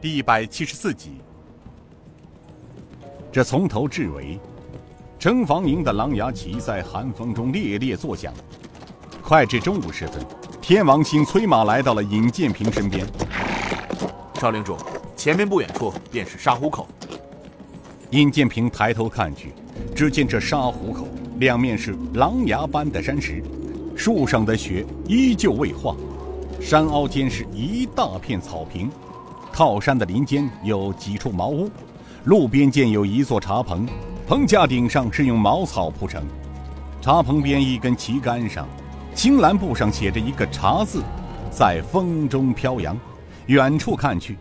第一百七十四集。这从头至尾，城防营的狼牙旗在寒风中猎猎作响。快至中午时分，天王星催马来到了尹建平身边。少领主，前面不远处便是沙湖口。尹建平抬头看去，只见这沙湖口两面是狼牙般的山石，树上的雪依旧未化，山凹间是一大片草坪。靠山的林间有几处茅屋，路边建有一座茶棚，棚架顶上是用茅草铺成。茶棚边一根旗杆上，青蓝布上写着一个“茶”字，在风中飘扬。远处看去，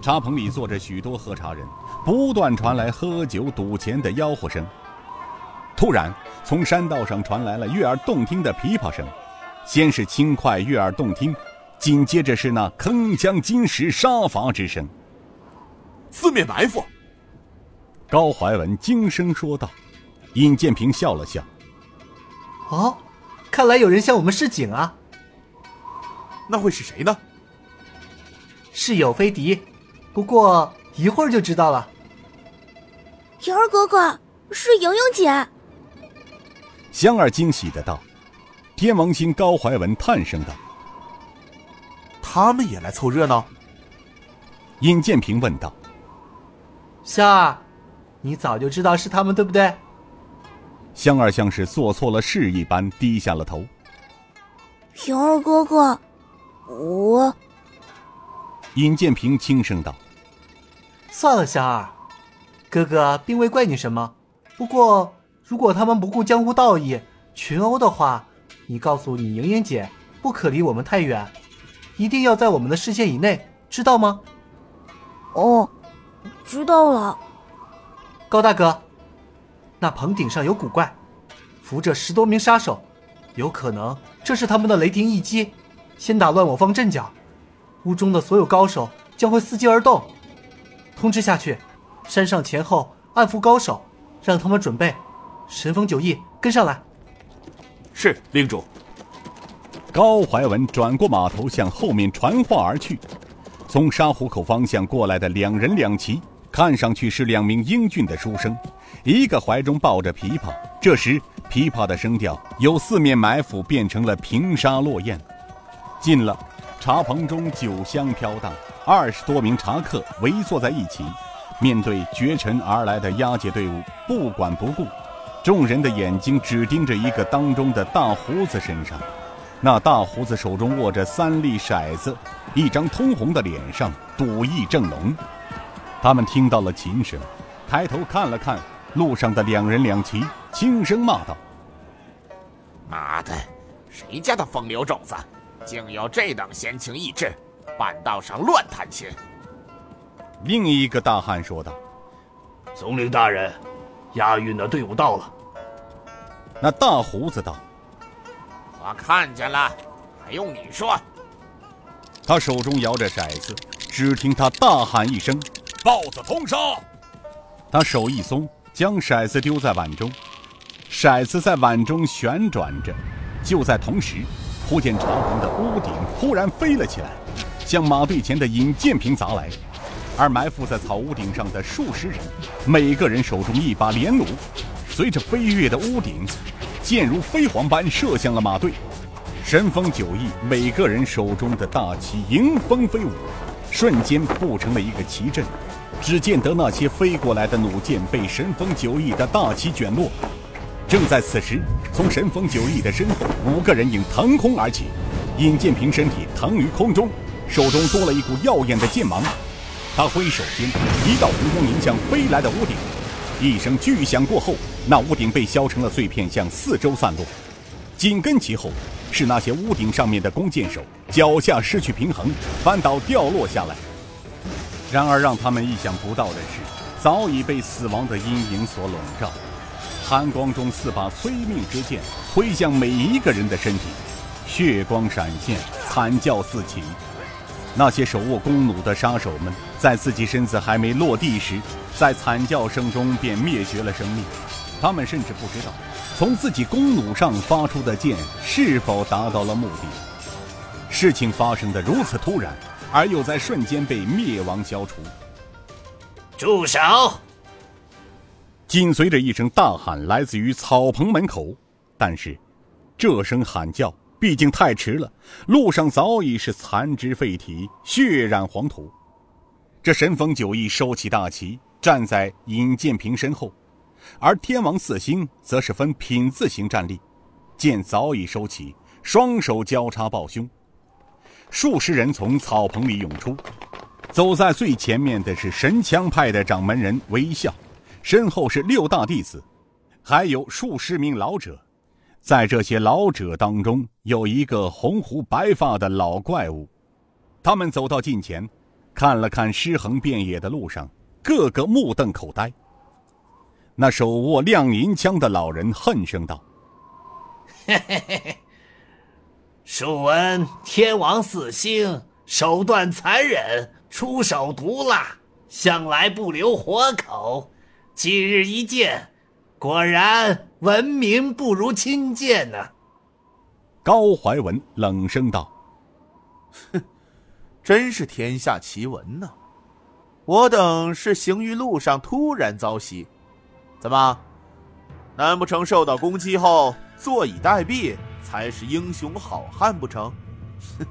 茶棚里坐着许多喝茶人，不断传来喝酒赌钱的吆喝声。突然，从山道上传来了悦耳动听的琵琶声，先是轻快悦耳动听。紧接着是那铿锵金石杀伐之声。四面埋伏。高怀文惊声说道。尹建平笑了笑：“哦，看来有人向我们示警啊。那会是谁呢？是友非敌，不过一会儿就知道了。”莹儿哥哥，是莹莹姐。香儿惊喜的道。天王星高怀文叹声道。他们也来凑热闹。尹建平问道：“香儿，你早就知道是他们，对不对？”香儿像是做错了事一般低下了头。平儿哥哥，我……尹建平轻声道：“算了，香儿，哥哥并未怪你什么。不过，如果他们不顾江湖道义群殴的话，你告诉你莹莹姐，不可离我们太远。”一定要在我们的视线以内，知道吗？哦，知道了。高大哥，那棚顶上有古怪，扶着十多名杀手，有可能这是他们的雷霆一击，先打乱我方阵脚，屋中的所有高手将会伺机而动。通知下去，山上前后暗伏高手，让他们准备。神风九翼跟上来。是令主。高怀文转过马头，向后面传话而去。从沙湖口方向过来的两人两骑，看上去是两名英俊的书生，一个怀中抱着琵琶。这时，琵琶的声调由四面埋伏变成了平沙落雁。近了，茶棚中酒香飘荡，二十多名茶客围坐在一起，面对绝尘而来的押解队伍，不管不顾。众人的眼睛只盯着一个当中的大胡子身上。那大胡子手中握着三粒骰子，一张通红的脸上赌意正浓。他们听到了琴声，抬头看了看路上的两人两骑，轻声骂道：“妈的，谁家的风流种子，竟有这等闲情逸致，半道上乱弹琴？”另一个大汉说道：“总领大人，押运的队伍到了。”那大胡子道。我看见了，还用你说？他手中摇着骰子，只听他大喊一声：“豹子通杀！”他手一松，将骰子丢在碗中，骰子在碗中旋转着。就在同时，忽见茶棚的屋顶忽然飞了起来，向马队前的尹建平砸来。而埋伏在草屋顶上的数十人，每个人手中一把连弩，随着飞跃的屋顶。箭如飞蝗般射向了马队，神风九翼每个人手中的大旗迎风飞舞，瞬间布成了一个旗阵。只见得那些飞过来的弩箭被神风九翼的大旗卷落。正在此时，从神风九翼的身后，五个人影腾空而起。尹建平身体腾于空中，手中多了一股耀眼的剑芒。他挥手间，一道红光迎向飞来的屋顶。一声巨响过后，那屋顶被削成了碎片，向四周散落。紧跟其后，是那些屋顶上面的弓箭手脚下失去平衡，翻倒掉落下来。然而让他们意想不到的是，早已被死亡的阴影所笼罩。寒光中，四把催命之剑挥向每一个人的身体，血光闪现，惨叫四起。那些手握弓弩的杀手们，在自己身子还没落地时，在惨叫声中便灭绝了生命。他们甚至不知道，从自己弓弩上发出的箭是否达到了目的。事情发生的如此突然，而又在瞬间被灭亡消除。住手！紧随着一声大喊来自于草棚门口，但是，这声喊叫毕竟太迟了，路上早已是残肢废体，血染黄土。这神风九翼收起大旗，站在尹建平身后，而天王四星则是分品字形站立，剑早已收起，双手交叉抱胸。数十人从草棚里涌出，走在最前面的是神枪派的掌门人微笑。身后是六大弟子，还有数十名老者。在这些老者当中，有一个红胡白发的老怪物。他们走到近前，看了看尸横遍野的路上，个个目瞪口呆。那手握亮银枪的老人恨声道：“嘿嘿嘿嘿，数闻天王四星手段残忍，出手毒辣，向来不留活口。”今日一见，果然文明不如亲见呐。高怀文冷声道：“哼，真是天下奇闻呐！我等是行于路上突然遭袭，怎么？难不成受到攻击后坐以待毙才是英雄好汉不成？哼，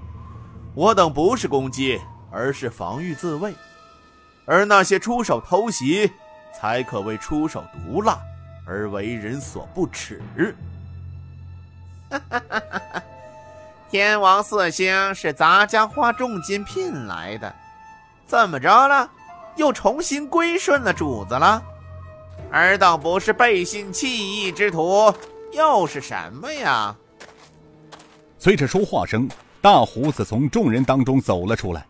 我等不是攻击，而是防御自卫，而那些出手偷袭。”才可谓出手毒辣而为人所不齿。哈哈哈！哈天王四星是咱家花重金聘来的，怎么着了？又重新归顺了主子了？尔等不是背信弃义之徒，又是什么呀？随着说话声，大胡子从众人当中走了出来。